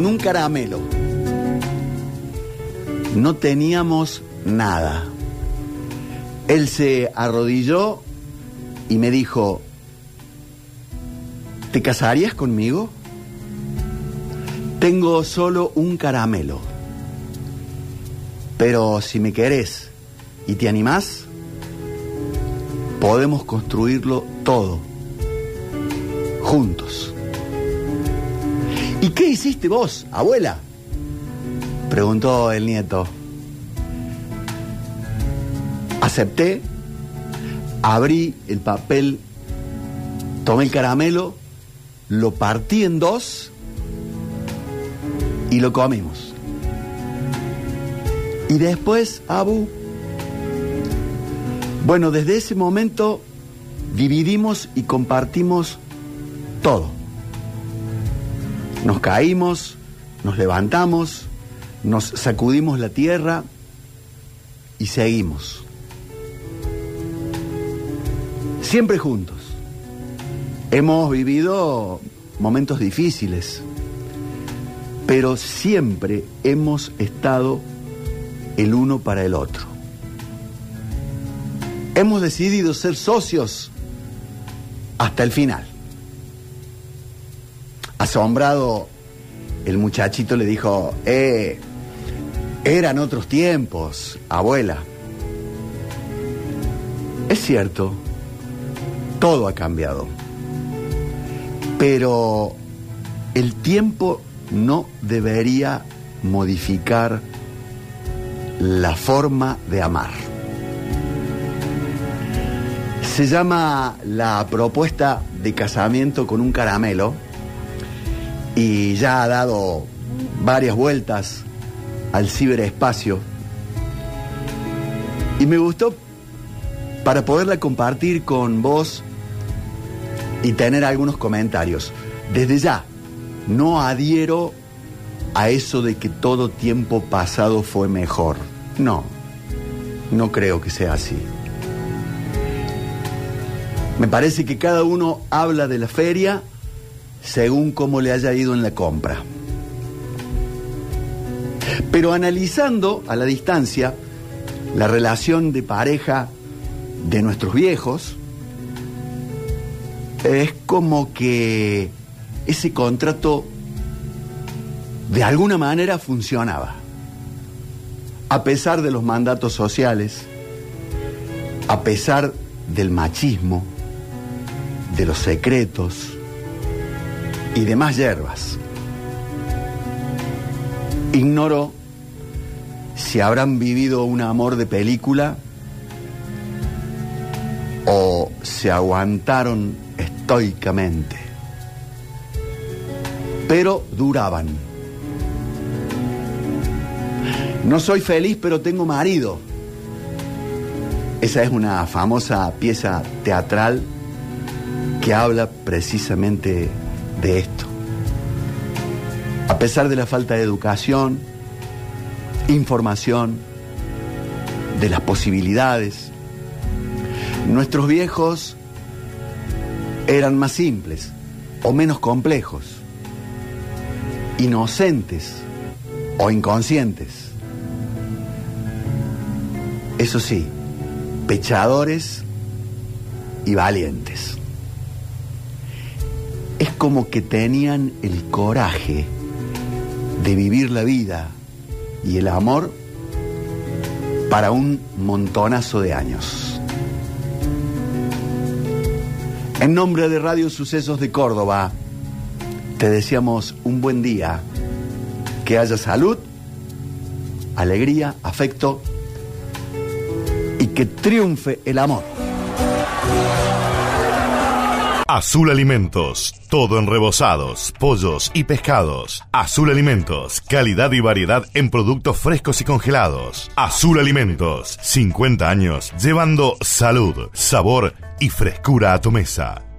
con un caramelo. No teníamos nada. Él se arrodilló y me dijo, ¿te casarías conmigo? Tengo solo un caramelo. Pero si me querés y te animás, podemos construirlo todo, juntos. ¿Y qué hiciste vos, abuela? Preguntó el nieto. Acepté, abrí el papel, tomé el caramelo, lo partí en dos y lo comimos. Y después, Abu, bueno, desde ese momento dividimos y compartimos todo. Nos caímos, nos levantamos, nos sacudimos la tierra y seguimos. Siempre juntos. Hemos vivido momentos difíciles, pero siempre hemos estado el uno para el otro. Hemos decidido ser socios hasta el final. Asombrado, el muchachito le dijo, eh, eran otros tiempos, abuela. Es cierto, todo ha cambiado. Pero el tiempo no debería modificar la forma de amar. Se llama la propuesta de casamiento con un caramelo y ya ha dado varias vueltas al ciberespacio. Y me gustó para poderla compartir con vos y tener algunos comentarios. Desde ya, no adhiero a eso de que todo tiempo pasado fue mejor. No, no creo que sea así. Me parece que cada uno habla de la feria según cómo le haya ido en la compra. Pero analizando a la distancia la relación de pareja de nuestros viejos, es como que ese contrato de alguna manera funcionaba. A pesar de los mandatos sociales, a pesar del machismo, de los secretos y demás hierbas. Ignoro si habrán vivido un amor de película o se aguantaron estoicamente. Pero duraban. No soy feliz, pero tengo marido. Esa es una famosa pieza teatral que habla precisamente de esto. A pesar de la falta de educación, información, de las posibilidades, nuestros viejos eran más simples o menos complejos, inocentes o inconscientes. Eso sí, pechadores y valientes. Como que tenían el coraje de vivir la vida y el amor para un montonazo de años. En nombre de Radio Sucesos de Córdoba, te deseamos un buen día, que haya salud, alegría, afecto y que triunfe el amor. Azul Alimentos, todo en rebozados, pollos y pescados. Azul Alimentos, calidad y variedad en productos frescos y congelados. Azul Alimentos, 50 años llevando salud, sabor y frescura a tu mesa.